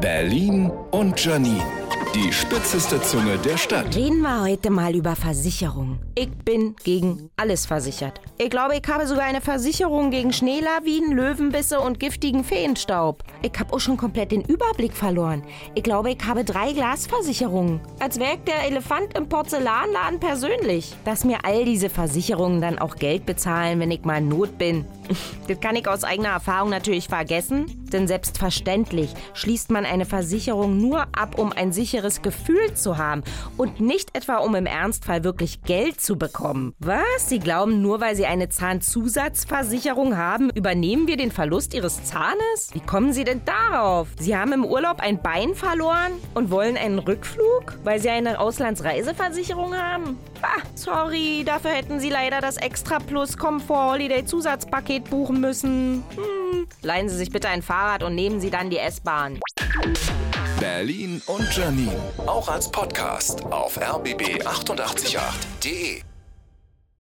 Berlin und Janine. Die spitzeste Zunge der Stadt. Reden wir heute mal über Versicherung. Ich bin gegen alles versichert. Ich glaube, ich habe sogar eine Versicherung gegen Schneelawinen, Löwenbisse und giftigen Feenstaub. Ich habe auch schon komplett den Überblick verloren. Ich glaube, ich habe drei Glasversicherungen. Als wäre der Elefant im Porzellanladen persönlich. Dass mir all diese Versicherungen dann auch Geld bezahlen, wenn ich mal in Not bin. Das kann ich aus eigener Erfahrung natürlich vergessen, denn selbstverständlich schließt man eine Versicherung nur ab, um ein sicheres Gefühl zu haben und nicht etwa um im Ernstfall wirklich Geld zu bekommen. Was? Sie glauben, nur weil Sie eine Zahnzusatzversicherung haben, übernehmen wir den Verlust Ihres Zahnes? Wie kommen Sie denn darauf? Sie haben im Urlaub ein Bein verloren und wollen einen Rückflug, weil Sie eine Auslandsreiseversicherung haben? Ah, sorry, dafür hätten Sie leider das Extra Plus Komfort Holiday Zusatzpaket buchen müssen. Hm. Leihen Sie sich bitte ein Fahrrad und nehmen Sie dann die S-Bahn. Berlin und Janine. Auch als Podcast auf rbb888.de.